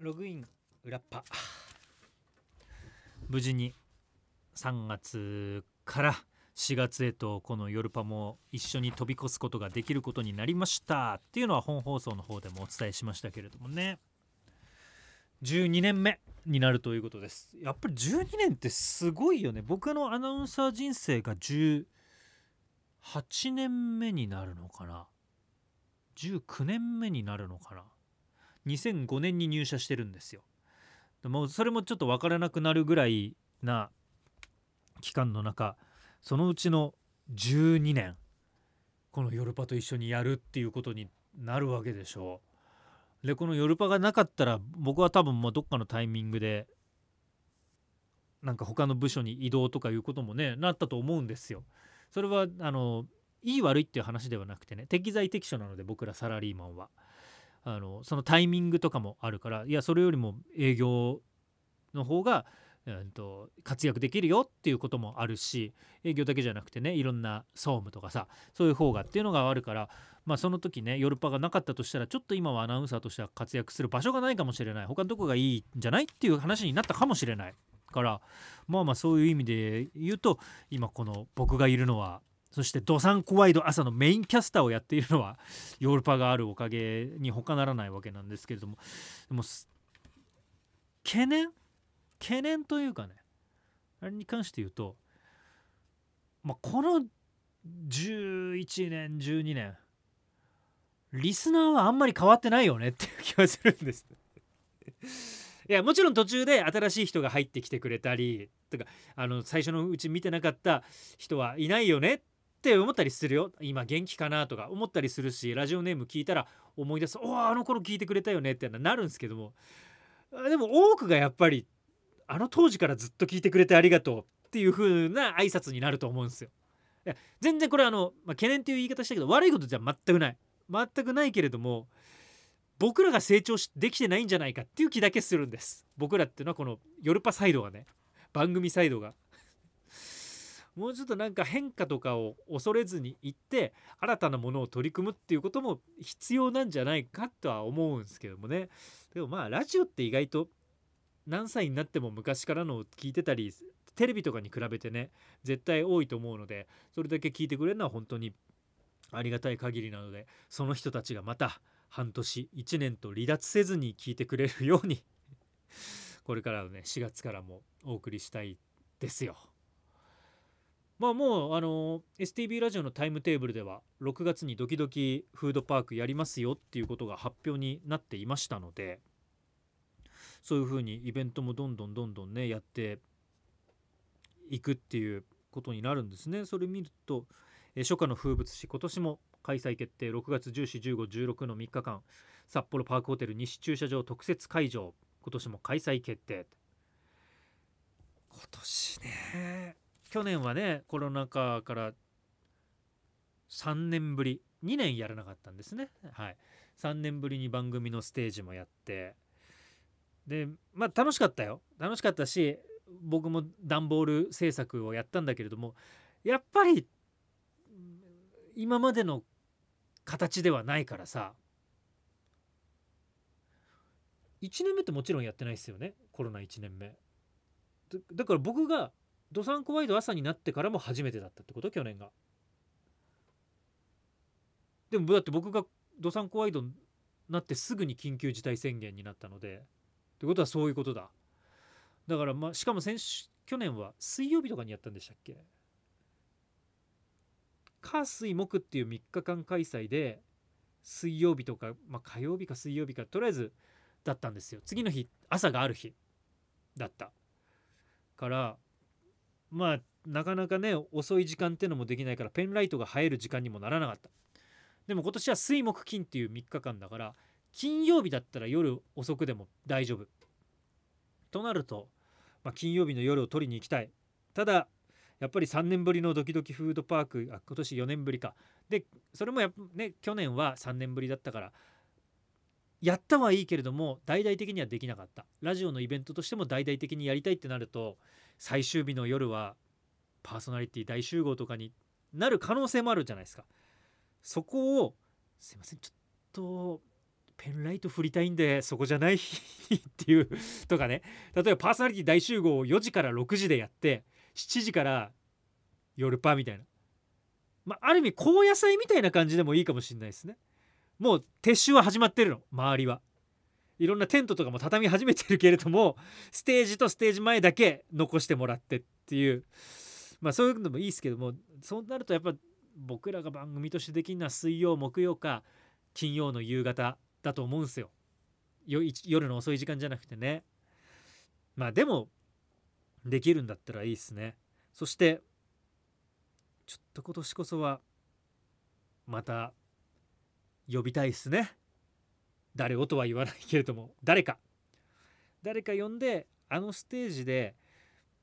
ログイン裏っぱ。無事に3月から4月へとこの夜パも一緒に飛び越すことができることになりました。っていうのは本放送の方でもお伝えしましたけれどもね。12年目になるということです。やっぱり12年ってすごいよね。僕のアナウンサー人生が18年目になるのかな。19年目になるのかな。2005年に入社してるんですよ。もうそれもちょっと分からなくなるぐらいな期間の中そのうちの12年このヨルパと一緒にやるっていうことになるわけでしょう。でこのヨルパがなかったら僕は多分もうどっかのタイミングでなんか他の部署に移動とかいうこともねなったと思うんですよ。それはあのいい悪いっていう話ではなくてね適材適所なので僕らサラリーマンは。あのそのタイミングとかもあるからいやそれよりも営業の方が、えー、と活躍できるよっていうこともあるし営業だけじゃなくてねいろんな総務とかさそういう方がっていうのがあるからまあその時ねヨルパがなかったとしたらちょっと今はアナウンサーとしては活躍する場所がないかもしれない。他のとこがいいんじゃないっていう話になったかもしれないからまあまあそういう意味で言うと今この僕がいるのはそしてドサンコワイド朝のメインキャスターをやっているのは ヨーロッパがあるおかげに他ならないわけなんですけれども。でも懸念？懸念というかねあれに関して言うと、まあ、この11年12年リスナーはあんまり変わってないよねっていう気がするんです。いやもちろん途中で新しい人が入ってきてくれたりとかあの最初のうち見てなかった人はいないよねって思ったりするよ。今元気かなとか思ったりするしラジオネーム聞いたら思い出す。おおあの頃聞いてくれたよねってなるんですけども。でも多くがやっぱりあの当時からずっと聞いてくれてありがとうっていう風な挨拶になると思うんですよ。いや全然これあの、まあ、懸念っていう言い方したけど悪いことじゃ全くない。全くないけれども僕らが成長できてないんじゃないかっていう気だけするんです。僕らっていうのはこのヨルパサイドがね番組サイドが。もうちょっとなんか変化とかを恐れずにいって新たなものを取り組むっていうことも必要なんじゃないかとは思うんですけどもねでもまあラジオって意外と何歳になっても昔からのを聞いてたりテレビとかに比べてね絶対多いと思うのでそれだけ聞いてくれるのは本当にありがたい限りなのでその人たちがまた半年1年と離脱せずに聞いてくれるようにこれからのね4月からもお送りしたいですよ。まあもうあの STB ラジオのタイムテーブルでは6月にドキドキフードパークやりますよっていうことが発表になっていましたのでそういうふうにイベントもどんどんどんどんねやっていくっていうことになるんですね。それ見ると初夏の風物詩今年も開催決定。6月141516の3日間札幌パークホテル西駐車場特設会場今年も開催決定。今年ね去年はねコロナ禍から3年ぶり2年やらなかったんですね。はい。3年ぶりに番組のステージもやって。でまあ楽しかったよ。楽しかったし僕も段ボール制作をやったんだけれどもやっぱり今までの形ではないからさ1年目ってもちろんやってないですよね。コロナ1年目。だから僕がドサンコワイド朝になってからも初めてだったってこと？去年が。でもだって僕がドサンコワイドになってすぐに緊急事態宣言になったので。ってことはそういうことだ。だからまあしかも先週去年は水曜日とかにやったんでしたっけ？火水木っていう3日間開催で水曜日とか、まあ、火曜日か水曜日かとりあえずだったんですよ。次の日朝がある日だった。からまあなかなかね遅い時間っていうのもできないからペンライトが映える時間にもならなかった。でも今年は水木金っていう3日間だから金曜日だったら夜遅くでも大丈夫。となると、まあ、金曜日の夜を取りに行きたい。ただやっぱり3年ぶりのドキドキフードパークあ今年4年ぶりか。でそれもやね去年は3年ぶりだったからやったはいいけれども大々的にはできなかった。ラジオのイベントとしても大々的にやりたいってなると最終日の夜はパーソナリティ大集合とかになる可能性もあるじゃないですか。そこをすいませんちょっとペンライト振りたいんでそこじゃないっていうとかね。例えばパーソナリティ大集合を4時から6時でやって7時から夜パーみたいな、まあ、ある意味高野菜みたいな感じでもいいかもしれないですね。もう撤収は始まってるの周りは。いろんなテントとかも畳み始めてるけれども ステージとステージ前だけ残してもらってっていう。まあそういうのもいいですけどもそうなるとやっぱ僕らが番組としてできるのは水曜木曜か金曜の夕方だと思うんですよ。夜の遅い時間じゃなくてね。まあでもできるんだったらいいですね。そしてちょっと今年こそはまた呼びたいっすね。誰をとは言わないけれども誰か。誰か呼んであのステージで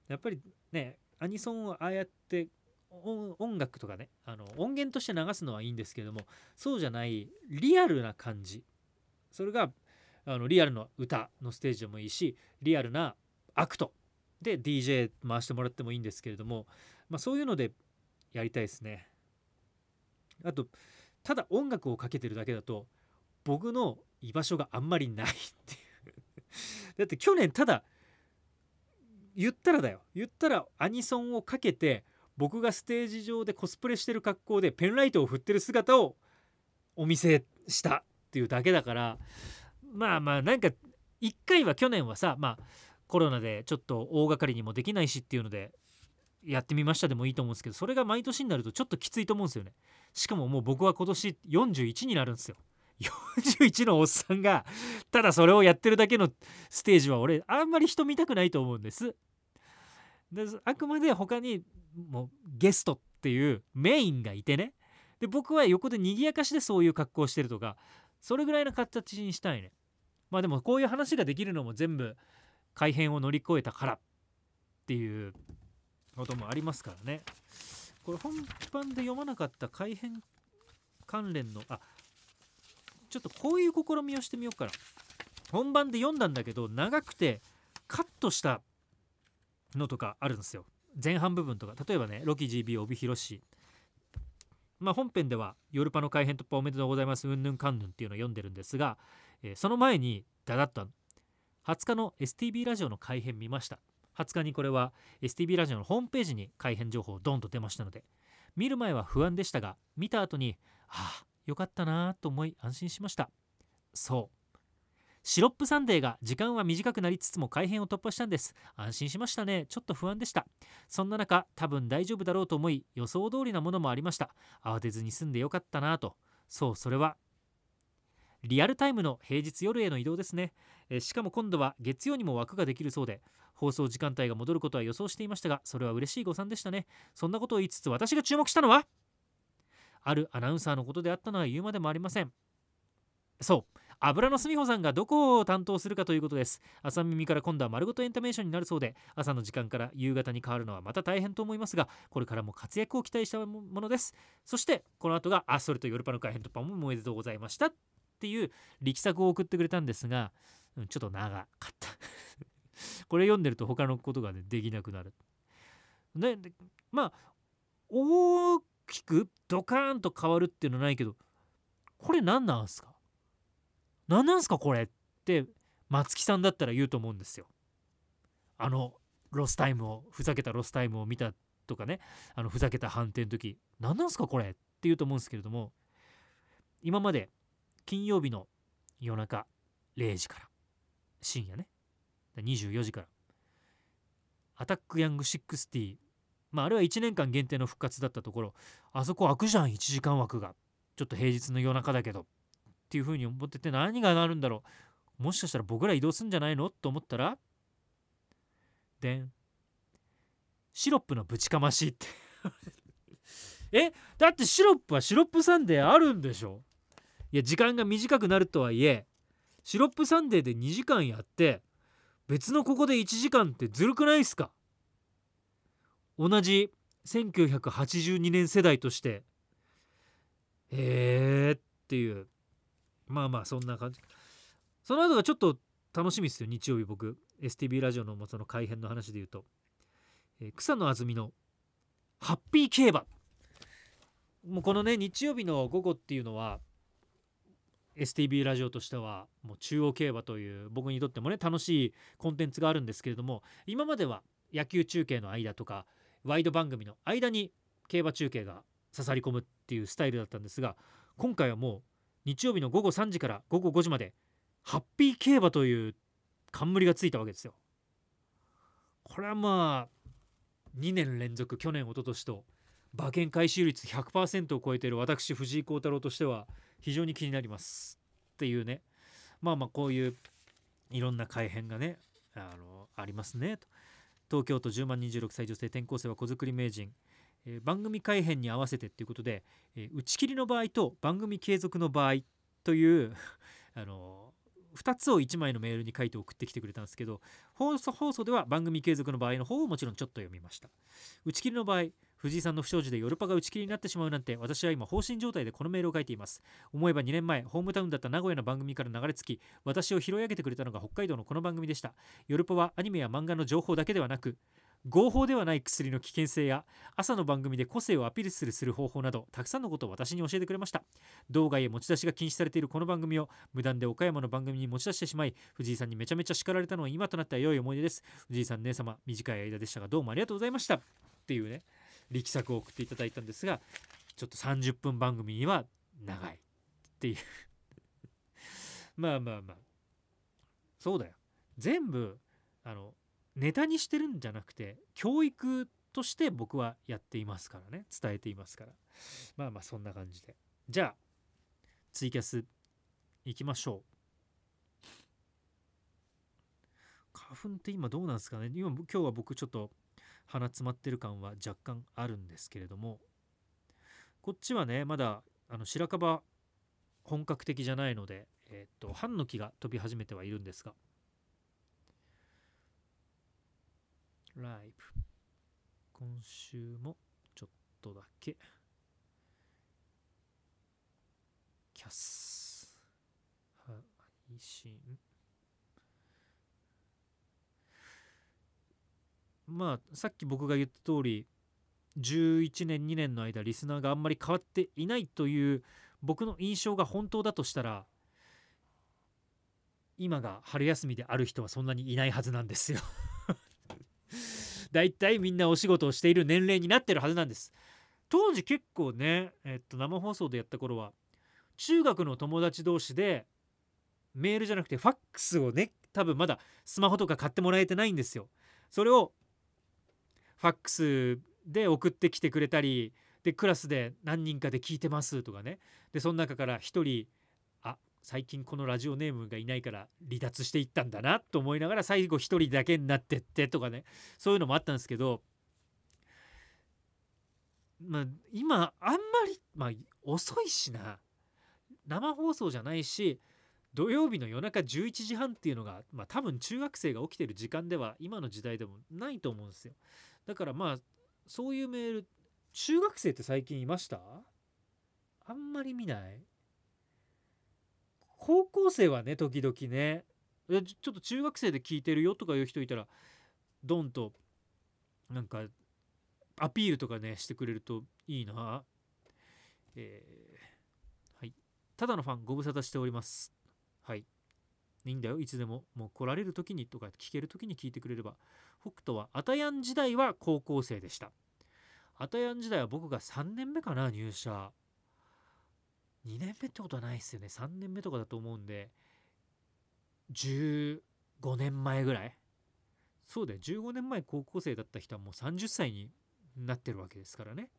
やっぱりねアニソンをああやって音楽とかねあの音源として流すのはいいんですけれどもそうじゃないリアルな感じ。それがあのリアルの歌のステージでもいいしリアルなアクト。で DJ 回してもらってもいいんですけれども、まあ、そういうのでやりたいですね。あとただ音楽をかけてるだけだと僕の居場所があんまりないっていう。だって去年ただ言ったらだよ。言ったらアニソンをかけて僕がステージ上でコスプレしてる格好でペンライトを振ってる姿をお見せしたっていうだけだからまあまあなんか1回は去年はさまあコロナでちょっと大掛かりにもできないしっていうのでやってみましたでもいいと思うんですけどそれが毎年になるとちょっときついと思うんですよね。しかももう僕は今年41になるんですよ。41のおっさんがただそれをやってるだけのステージは俺あんまり人見たくないと思うんです。であくまで他にもうゲストっていうメインがいてね。で僕は横で賑やかしでそういう格好してるとかそれぐらいの形にしたいね。まあでもこういう話ができるのも全部改変を乗り越えたからっていうこともありますからね。これ本番で読まなかった改変関連のあちょっとこういう試みをしてみようかな。本番で読んだんだけど長くてカットしたのとかあるんですよ。前半部分とか。例えばねロキ GB 帯広市まあ本編ではヨルパの改編突破おめでとうございます。うんぬんかんぬんっていうのを読んでるんですが、えー、その前にだだっと20日の STB ラジオの改編見ました。20日にこれは STB ラジオのホームページに改編情報ドンと出ましたので見る前は不安でしたが見た後にああよかったなと思い安心しました。そう。シロップサンデーが時間は短くなりつつも改編を突破したんです。安心しましたね。ちょっと不安でした。そんな中多分大丈夫だろうと思い予想通りなものもありました。慌てずに済んでよかったなと。そうそれはリアルタイムの平日夜への移動ですね。えしかも今度は月曜にも枠ができるそうで放送時間帯が戻ることは予想していましたがそれは嬉しい誤算でしたね。そんなことを言いつつ私が注目したのはあるアナウンサーのことであったのは言うまでもありません。そう。油のすみほさんがどこを担当するかということです。朝耳から今度は丸ごとエンタメーションになるそうで朝の時間から夕方に変わるのはまた大変と思いますがこれからも活躍を期待したものです。そしてこの後があそれと夜パの改編突破もおめでとうございましたっていう力作を送ってくれたんですが、うん、ちょっと長かった。これ読んでると他のことが、ね、できなくなる。ねまあ大きく？ドカーンと変わるっていうのはないけどこれ何なんすか？何なんすかこれって松木さんだったら言うと思うんですよ。あのロスタイムをふざけたロスタイムを見たとかね。あのふざけた判定の時何なんすかこれって言うと思うんですけれども今まで金曜日の夜中0時から深夜ね。24時から。アタックヤング60まあ、あれは1年間限定の復活だったところあそこ開くじゃん1時間枠が。ちょっと平日の夜中だけど。っていうふうに思ってて何がなるんだろう。もしかしたら僕ら移動すんじゃないの？と思ったらでんシロップのぶちかましって。え？だってシロップはシロップサンデーあるんでしょ？いや時間が短くなるとはいえシロップサンデーで2時間やって別のここで1時間ってずるくないっすか？同じ1982年世代としてへえっていう。まあまあそんな感じ。その後がちょっと楽しみですよ日曜日僕。STB ラジオのその改編の話で言うと、えー、草野あずみのハッピー競馬。もうこのね日曜日の午後っていうのは STB ラジオとしてはもう中央競馬という僕にとってもね楽しいコンテンツがあるんですけれども今までは野球中継の間とかワイド番組の間に競馬中継が刺さり込むっていうスタイルだったんですが今回はもう日曜日の午後3時から午後5時までハッピー競馬という冠がついたわけですよ。これはまあ2年連続去年一昨年と馬券回収率100%を超えている私藤井幸太郎としては非常に気になりますっていうねまあまあこういういろんな改変がねあのありますねと東京都10万26歳女性転校生は子作り名人、えー、番組改編に合わせてということで、えー、打ち切りの場合と番組継続の場合という あの2つを1枚のメールに書いて送ってきてくれたんですけど放送放送では番組継続の場合の方をもちろんちょっと読みました。打ち切りの場合藤井さんの不祥事でヨルパが打ち切りになってしまうなんて私は今放心状態でこのメールを書いています。思えば2年前ホームタウンだった名古屋の番組から流れ着き私を拾い上げてくれたのが北海道のこの番組でした。ヨルパはアニメや漫画の情報だけではなく合法ではない薬の危険性や朝の番組で個性をアピールするする方法などたくさんのことを私に教えてくれました。道外へ持ち出しが禁止されているこの番組を無断で岡山の番組に持ち出してしまい藤井さんにめちゃめちゃ叱られたのは今となっては良い思い出です。藤井さん姉様短い間でしたがどうもありがとうございました。っていうね。力作を送っていただいたんですがちょっと30分番組には長いっていう。まあまあまあ。そうだよ。全部あのネタにしてるんじゃなくて教育として僕はやっていますからね。伝えていますから。まあまあそんな感じで。じゃあツイキャスいきましょう。花粉って今どうなんですかね？今今日は僕ちょっと鼻詰まってる感は若干あるんですけれども。こっちはねまだあの白樺本格的じゃないので、えー、っとハンノキが飛び始めてはいるんですが。ライブ。今週もちょっとだけ。キャス。配信。まあさっき僕が言った通り11年2年の間リスナーがあんまり変わっていないという僕の印象が本当だとしたら今が春休みである人はそんなにいないはずなんですよ。だいたいみんなお仕事をしている年齢になってるはずなんです。当時結構ね、えっと、生放送でやった頃は中学の友達同士でメールじゃなくてファックスをね多分まだスマホとか買ってもらえてないんですよ。それをファックスで送ってきてくれたりでクラスで何人かで聞いてますとかね。でその中から1人あ最近このラジオネームがいないから離脱していったんだなと思いながら最後1人だけになってってとかね。そういうのもあったんですけどまあ今あんまりまあ遅いしな。生放送じゃないし土曜日の夜中11時半っていうのが、まあ、多分中学生が起きてる時間では今の時代でもないと思うんですよ。だからまあそういうメール中学生って最近いました？あんまり見ない？高校生はね時々ね。ちょっと中学生で聞いてるよとかいう人いたらドンとなんかアピールとかねしてくれるといいな。えー、はい。ただのファンご無沙汰しております。はい。いいんだよいつでも。もう来られる時にとか聞ける時に聞いてくれれば。北斗はアタヤン時代は高校生でした。アタヤン時代は僕が3年目かな入社。2年目ってことはないですよね。3年目とかだと思うんで。15年前ぐらい。そうだよ。15年前高校生だった人はもう30歳になってるわけですからね、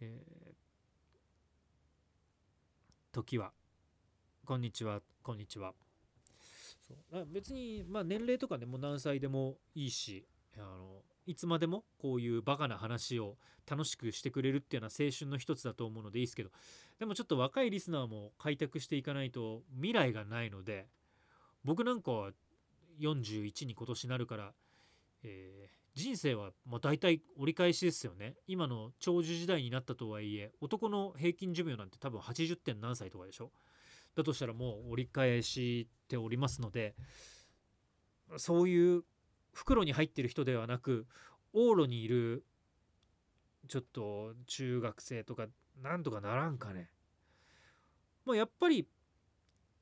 えー、時は。こんにちは。こんにちは。そう。別に、まあ、年齢とかねもう何歳でもいいしあのいつまでもこういうバカな話を楽しくしてくれるっていうのは青春の一つだと思うのでいいですけどでもちょっと若いリスナーも開拓していかないと未来がないので僕なんかは41に今年なるから、えー、人生はまあ大体折り返しですよね。今の長寿時代になったとはいえ男の平均寿命なんて多分80点何歳とかでしょ？だとしたらもう折り返しておりますのでそういう袋に入ってる人ではなく往路にいるちょっと中学生とかなんとかならんかね。まあ、やっぱり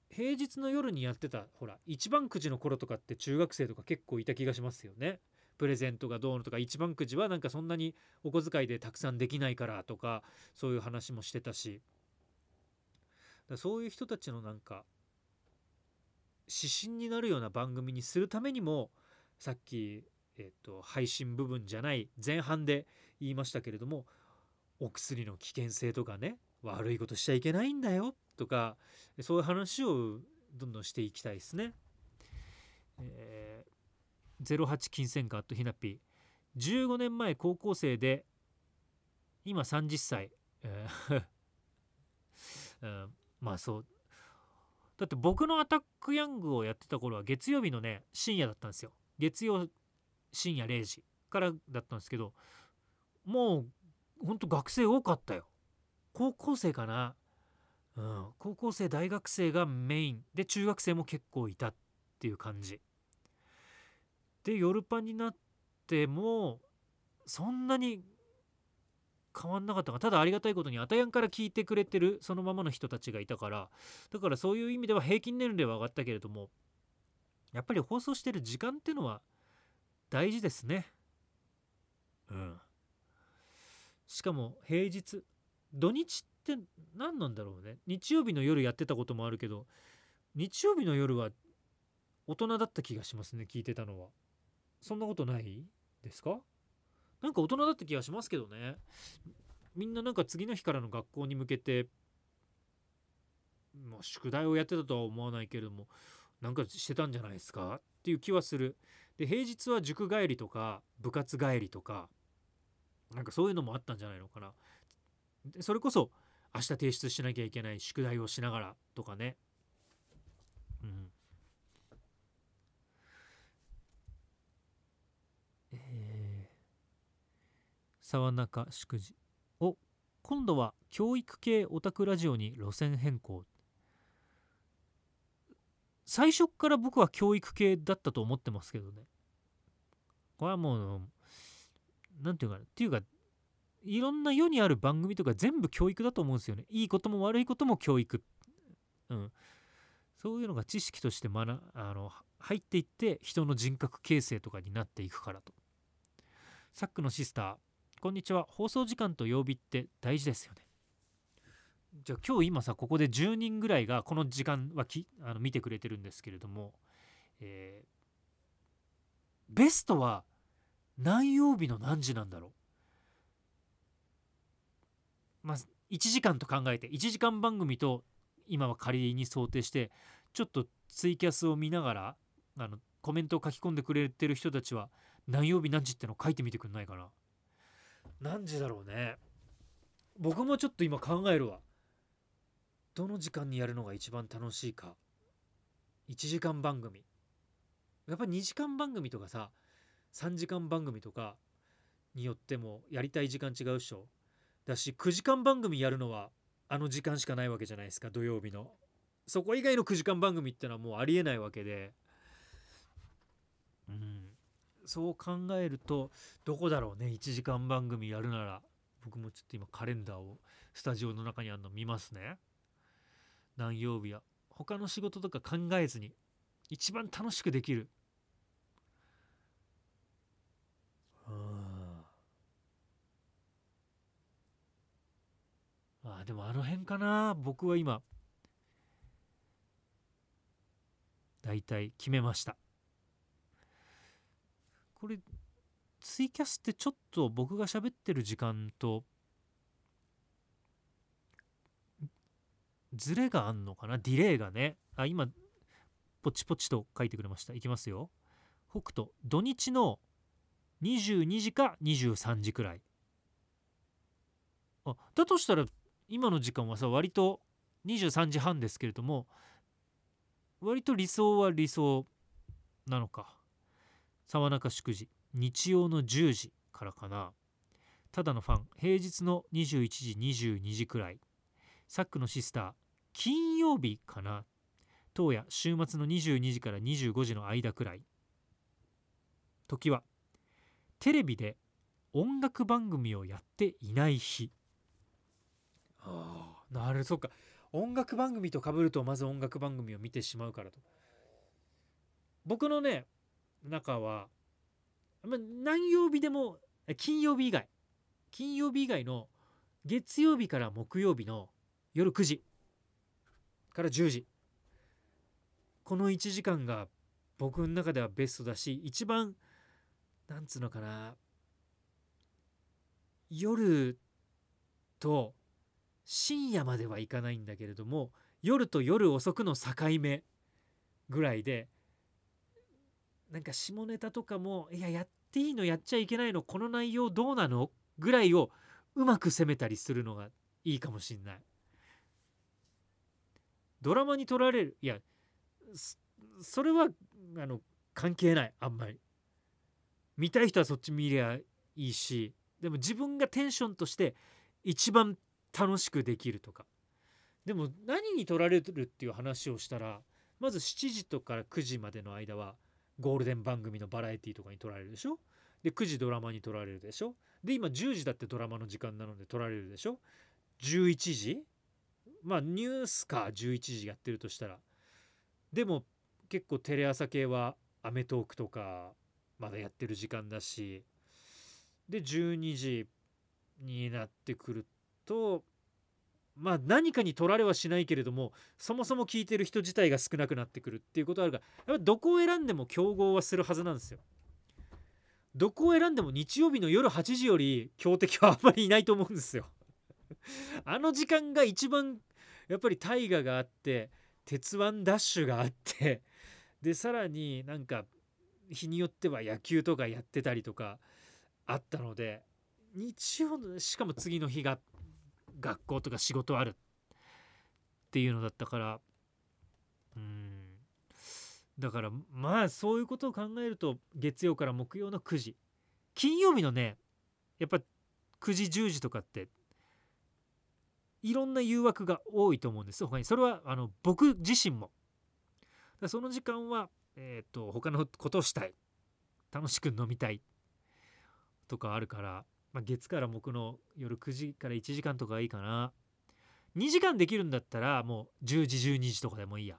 平日の夜にやってたほら一番くじの頃とかって中学生とか結構いた気がしますよね。プレゼントがどうのとか一番くじはなんかそんなにお小遣いでたくさんできないからとかそういう話もしてたしだそういう人たちのなんか指針になるような番組にするためにもさっき、えーと、配信部分じゃない前半で言いましたけれどもお薬の危険性とかね悪いことしちゃいけないんだよとかそういう話をどんどんしていきたいですね。えー、08金銭カットひなぴ15年前高校生で今30歳、えー うん、まあそう。だって僕のアタックヤングをやってた頃は月曜日のね深夜だったんですよ。月曜深夜0時からだったんですけどもうほんと学生多かったよ。高校生かな。うん。高校生大学生がメイン。で中学生も結構いたっていう感じ。で夜パンになってもそんなに変わんなかったがただありがたいことにあたやんから聞いてくれてるそのままの人たちがいたから。だからそういう意味では平均年齢は上がったけれどもやっぱり放送してる時間ってのは大事ですね。うん。しかも平日土日って何なんだろうね。日曜日の夜やってたこともあるけど日曜日の夜は大人だった気がしますね聞いてたのは。そんなことないですか？なんか大人だった気がしますけどね。みんななんか次の日からの学校に向けてまあ宿題をやってたとは思わないけれどもなんかしてたんじゃないですか？っていう気はする。で平日は塾帰りとか部活帰りとかなんかそういうのもあったんじゃないのかな。それこそ明日提出しなきゃいけない宿題をしながらとかね。沢中祝辞お今度は教育系オタクラジオに路線変更。最初から僕は教育系だったと思ってますけどね。これはもう何て言うかなっていうかいろんな世にある番組とか全部教育だと思うんですよね。いいことも悪いことも教育。うん。そういうのが知識として学あの入っていって人の人格形成とかになっていくからと。サックのシスター。こんにちは。放送時間と曜日って大事ですよね。じゃあ今日今さここで10人ぐらいがこの時間はきあの見てくれてるんですけれども、えー、ベストは何曜日の何時なんだろう？まあ1時間と考えて1時間番組と今は仮に想定してちょっとツイキャスを見ながらあのコメントを書き込んでくれてる人たちは何曜日何時ってのを書いてみてくんないかな。何時だろうね。僕もちょっと今考えるわ。どの時間にやるのが一番楽しいか。1時間番組。やっぱ2時間番組とかさ3時間番組とかによってもやりたい時間違うっしょ。だし9時間番組やるのはあの時間しかないわけじゃないですか土曜日の。そこ以外の9時間番組ってのはもうありえないわけで。うん。そう考えるとどこだろうね1時間番組やるなら。僕もちょっと今カレンダーをスタジオの中にあるの見ますね。何曜日や。他の仕事とか考えずに一番楽しくできる。あでもあの辺かな。僕は今だいたい決めました。これツイキャスってちょっと僕が喋ってる時間とズレがあんのかな？ディレイがね。あ今ポチポチと書いてくれました。いきますよ。北斗土日の22時か23時くらい。あだとしたら今の時間はさ割と23時半ですけれども割と理想は理想なのか。沢中祝辞日曜の10時からかな。ただのファン平日の21時22時くらい。サックのシスター金曜日かな。当夜週末の22時から25時の間くらい。時はテレビで音楽番組をやっていない日。ああなるそっか。音楽番組と被るとまず音楽番組を見てしまうからと。僕のね中は、まあ、何曜日でも金曜日以外。金曜日以外の月曜日から木曜日の夜9時から10時。この1時間が僕の中ではベストだし一番なんつうのかな。夜と深夜まではいかないんだけれども夜と夜遅くの境目ぐらいでなんか下ネタとかもいややっていいのやっちゃいけないのこの内容どうなのぐらいをうまく攻めたりするのがいいかもしんない。ドラマに撮られるいやそれはあの関係ないあんまり。見たい人はそっち見りゃいいしでも自分がテンションとして一番楽しくできるとか。でも何に撮られるっていう話をしたらまず7時とか9時までの間はゴールデン番組のバラエティとかに撮られるでしょ？で9時ドラマに撮られるでしょ？で今10時だってドラマの時間なので撮られるでしょ？11時？まあニュースか11時やってるとしたら。でも結構テレ朝系は『アメトーーク』とかまだやってる時間だし。で12時になってくるとまあ何かに取られはしないけれどもそもそも聞いてる人自体が少なくなってくるっていうことあるがやっぱどこを選んでも競合はするはずなんですよ。どこを選んでも日曜日の夜8時より強敵はあんまりいないと思うんですよ。あの時間が一番やっぱり大河があって鉄腕ダッシュがあってでさらになんか日によっては野球とかやってたりとかあったので日曜のしかも次の日が学校とか仕事あるっていうのだったからうん。だからまあそういうことを考えると月曜から木曜の9時金曜日のねやっぱ9時10時とかっていろんな誘惑が多いと思うんです。他にそれはあの僕自身も。その時間は、えーと他のことをしたい。楽しく飲みたい。とかあるからまあ、月から木の夜9時から1時間とかがいいかな。2時間できるんだったらもう10時12時とかでもいいや。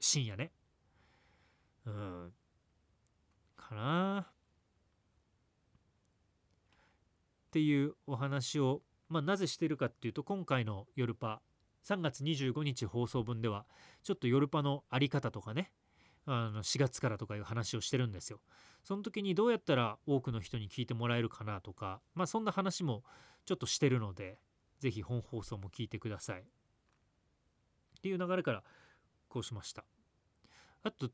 深夜ね。うん。かな。っていうお話を、まあ、なぜしてるかっていうと今回の「夜パ」3月25日放送分ではちょっと夜パの在り方とかね。あの4月からとかいう話をしてるんですよ。その時にどうやったら多くの人に聞いてもらえるかなとか、まあ、そんな話もちょっとしてるので是非本放送も聞いてください。っていう流れからこうしました。あと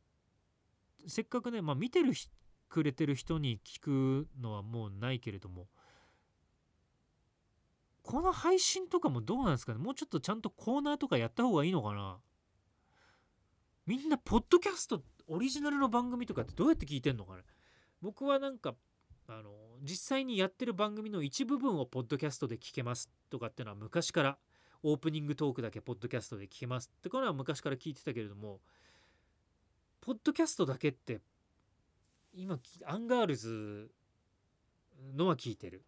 せっかくね、まあ、見てるくれてる人に聞くのはもうないけれどもこの配信とかもどうなんですかね？もうちょっとちゃんとコーナーとかやった方がいいのかな？みんなポッドキャストオリジナルの番組とかってどうやって聞いてんのかね？僕はなんかあの実際にやってる番組の一部分をポッドキャストで聞けますとかっていうのは昔からオープニングトークだけポッドキャストで聞けますってこれは昔から聞いてたけれどもポッドキャストだけって今アンガールズのは聞いてる。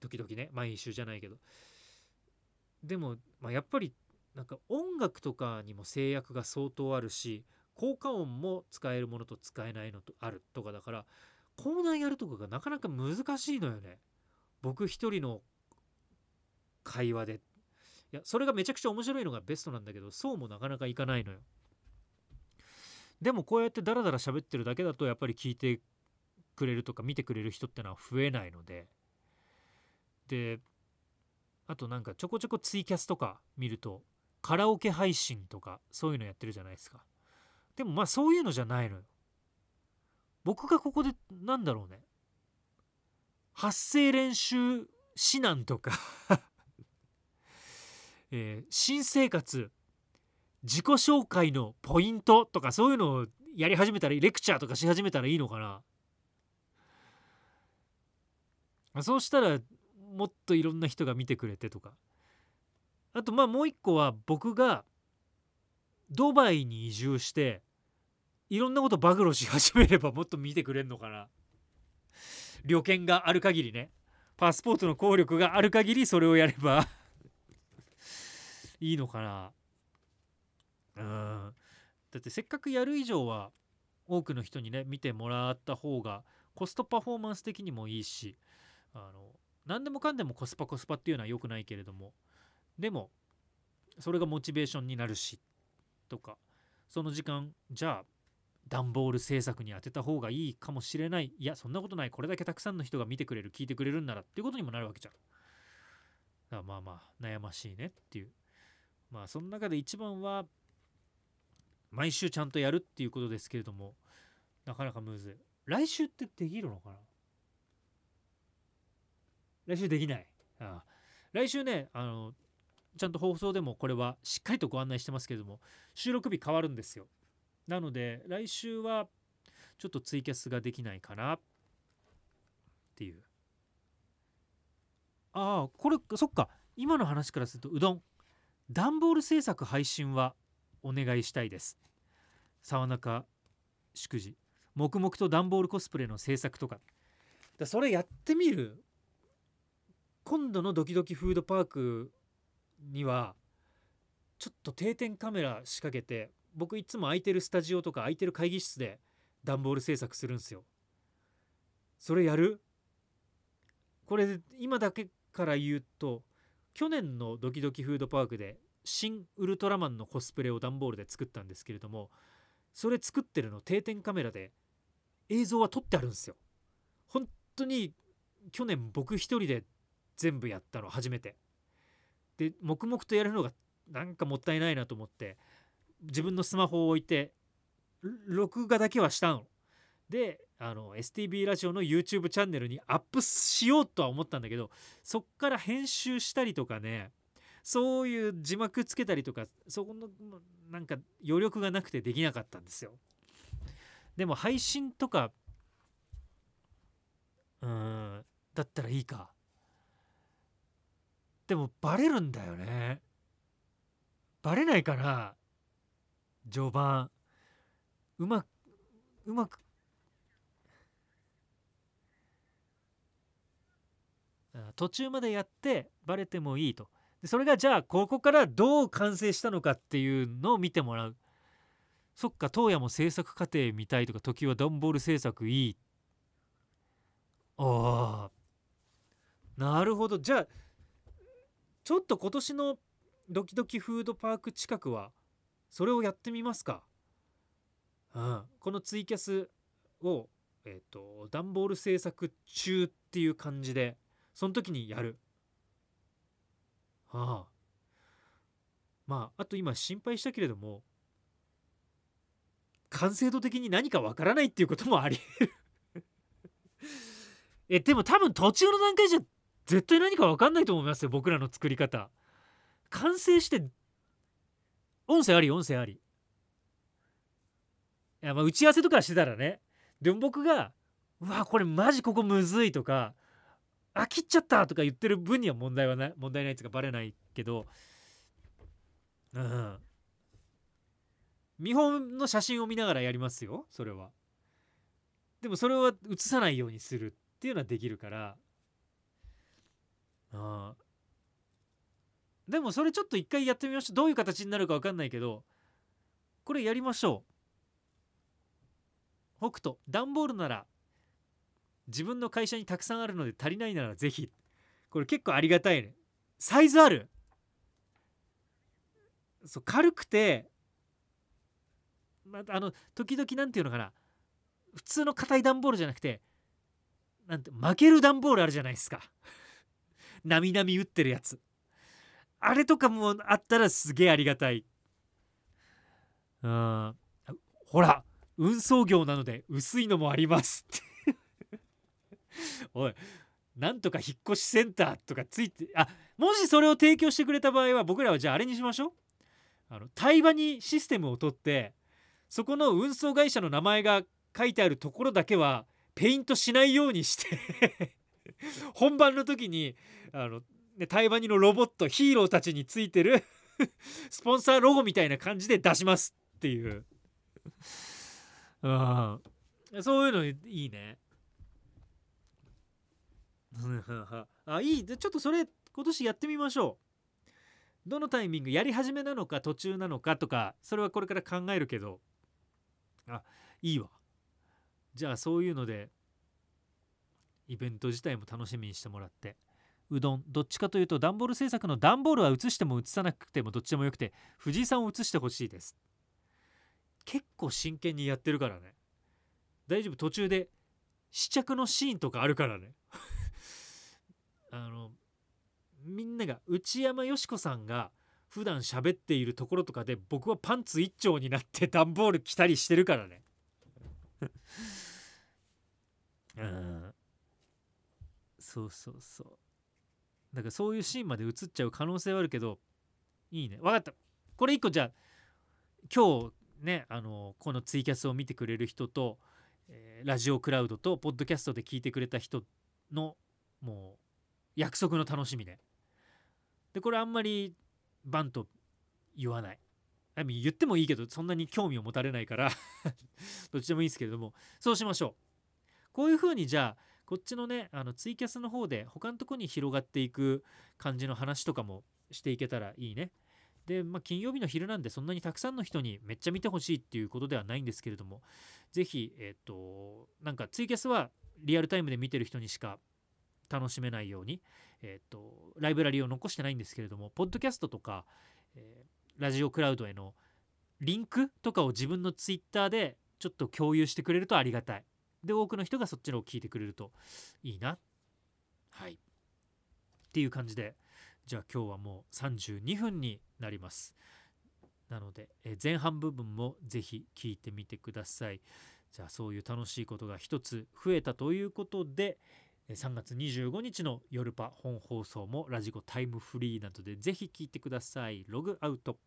時々ね毎週じゃないけど。でも、まあ、やっぱりなんか音楽とかにも制約が相当あるし効果音も使えるものと使えないのとあるとかだからコーナーやるとかがなかなか難しいのよね。僕一人の会話で。いやそれがめちゃくちゃ面白いのがベストなんだけどそうもなかなかいかないのよ。でもこうやってダラダラ喋ってるだけだとやっぱり聞いてくれるとか見てくれる人ってのは増えないので。であとなんかちょこちょこツイキャスとか見るとカラオケ配信とかそういうのやってるじゃないですか。でもまあそういうのじゃないのよ。僕がここでなんだろうね。発声練習指南とか。えー、新生活。自己紹介のポイントとかそういうのをやり始めたらレクチャーとかし始めたらいいのかな。そうしたらもっといろんな人が見てくれてとか。あとまあもう一個は僕がドバイに移住していろんなこと暴露し始めればもっと見てくれんのかな。旅券がある限りね。パスポートの効力がある限りそれをやれば いいのかな。うん。だってせっかくやる以上は多くの人にね見てもらった方がコストパフォーマンス的にもいいしあの何でもかんでもコスパコスパっていうのは良くないけれどもでもそれがモチベーションになるしとかその時間じゃあ段ボール制作に当てた方がいいかもしれない。いやそんなことない。これだけたくさんの人が見てくれる聞いてくれるんならっていうことにもなるわけじゃん。だからまあまあ悩ましいねっていう。まあその中で一番は毎週ちゃんとやるっていうことですけれどもなかなかむずい。来週ってできるのかな？来週できない。ああ。来週ねあのちゃんと放送でもこれはしっかりとご案内してますけれども収録日変わるんですよ。なので来週はちょっとツイキャスができないかな。っていう。ああこれそっか。今の話からするとうどん。段ボール制作配信はお願いしたいです。沢中祝辞黙々と段ボールコスプレの制作とか。だそれやってみる。今度のドキドキフードパークにはちょっと定点カメラ仕掛けて僕いつも空いてるスタジオとか空いてる会議室で段ボール制作するんですよ。それやる？これ今だけから言うと去年のドキドキフードパークで新ウルトラマンのコスプレを段ボールで作ったんですけれどもそれ作ってるの定点カメラで映像は撮ってあるんですよ。本当に去年僕一人で全部やったの初めて。で黙々とやるのがなんかもったいないなと思って自分のスマホを置いて録画だけはしたの。であの STB ラジオの YouTube チャンネルにアップしようとは思ったんだけどそっから編集したりとかねそういう字幕つけたりとかそこのなんか余力がなくてできなかったんですよ。でも配信とかうんだったらいいか。でもバレるんだよね。バレないかな序盤。うまくうまく。途中までやってバレてもいいと。でそれがじゃあここからどう完成したのかっていうのを見てもらう。そっか当夜も制作過程見たいとか時は段ボール制作いい。ああ。なるほど。じゃあちょっと今年のドキドキフードパーク近くはそれをやってみますか？うん、このツイキャスを、えっ、ー、と、段ボール制作中っていう感じで、その時にやる。はあ。まあ、あと今心配したけれども、完成度的に何かわからないっていうこともあり得るえ、でも多分途中の段階じゃ絶対何か分かんないと思いますよ僕らの作り方。完成して音声あり音声あり。いやまあ打ち合わせとかしてたらね。でも僕が「うわこれマジここむずい」とか「あ切っちゃった」とか言ってる分には問題はない問題ないっていうかバレないけど。うん。見本の写真を見ながらやりますよそれは。でもそれは映さないようにするっていうのはできるから。あでもそれちょっと一回やってみましょう。どういう形になるか分かんないけどこれやりましょう。北斗段ボールなら自分の会社にたくさんあるので足りないならぜひ。これ結構ありがたいね。サイズある。そう軽くてまたあの時々なんていうのかな。普通の硬い段ボールじゃなくてなんて負ける段ボールあるじゃないですか。なみなみ打ってるやつ。あれとかもあったらすげえありがたい。うん。ほら運送業なので薄いのもあります おいなんとか引っ越しセンターとかついてあもしそれを提供してくれた場合は僕らはじゃああれにしましょう。あの対話にシステムを取ってそこの運送会社の名前が書いてあるところだけはペイントしないようにして。本番の時にあの、ね、対話にのロボットヒーローたちについてる スポンサーロゴみたいな感じで出しますっていう。あそういうのいいね。あいい。ちょっとそれ今年やってみましょう。どのタイミングやり始めなのか途中なのかとかそれはこれから考えるけど。あいいわ。じゃあそういうのでイベント自体も楽しみにしてもらって。うどんどっちかというと段ボール制作の段ボールは映しても映さなくてもどっちでもよくて藤井さんを映してほしいです。結構真剣にやってるからね。大丈夫？途中で試着のシーンとかあるからね。あのみんなが内山よし子さんが普段喋っているところとかで僕はパンツ一丁になって段ボール着たりしてるからね。うん。そうそうそう。だからそういうシーンまで映っちゃう可能性はあるけどいいね。分かった。これ一個じゃあ今日ねあのこのツイキャスを見てくれる人と、えーラジオクラウドとポッドキャストで聞いてくれた人のもう約束の楽しみね。でこれあんまりバンと言わない。言ってもいいけどそんなに興味を持たれないから どっちでもいいですけれども。そうしましょう。こういう風にじゃあこっちのねあのツイキャスの方で他のとこに広がっていく感じの話とかもしていけたらいいね。で、まあ、金曜日の昼なんでそんなにたくさんの人にめっちゃ見てほしいっていうことではないんですけれどもぜひえっ、となんかツイキャスはリアルタイムで見てる人にしか楽しめないように、えっとライブラリを残してないんですけれどもポッドキャストとか、えーラジオクラウドへのリンクとかを自分のツイッターでちょっと共有してくれるとありがたい。で多くの人がそっちのを聞いてくれるといいな。はい。っていう感じでじゃあ今日はもう32分になります。なので、え前半部分もぜひ聞いてみてください。じゃあそういう楽しいことが一つ増えたということで3月25日の夜パ本放送もラジコタイムフリーなどでぜひ聞いてください。ログアウト。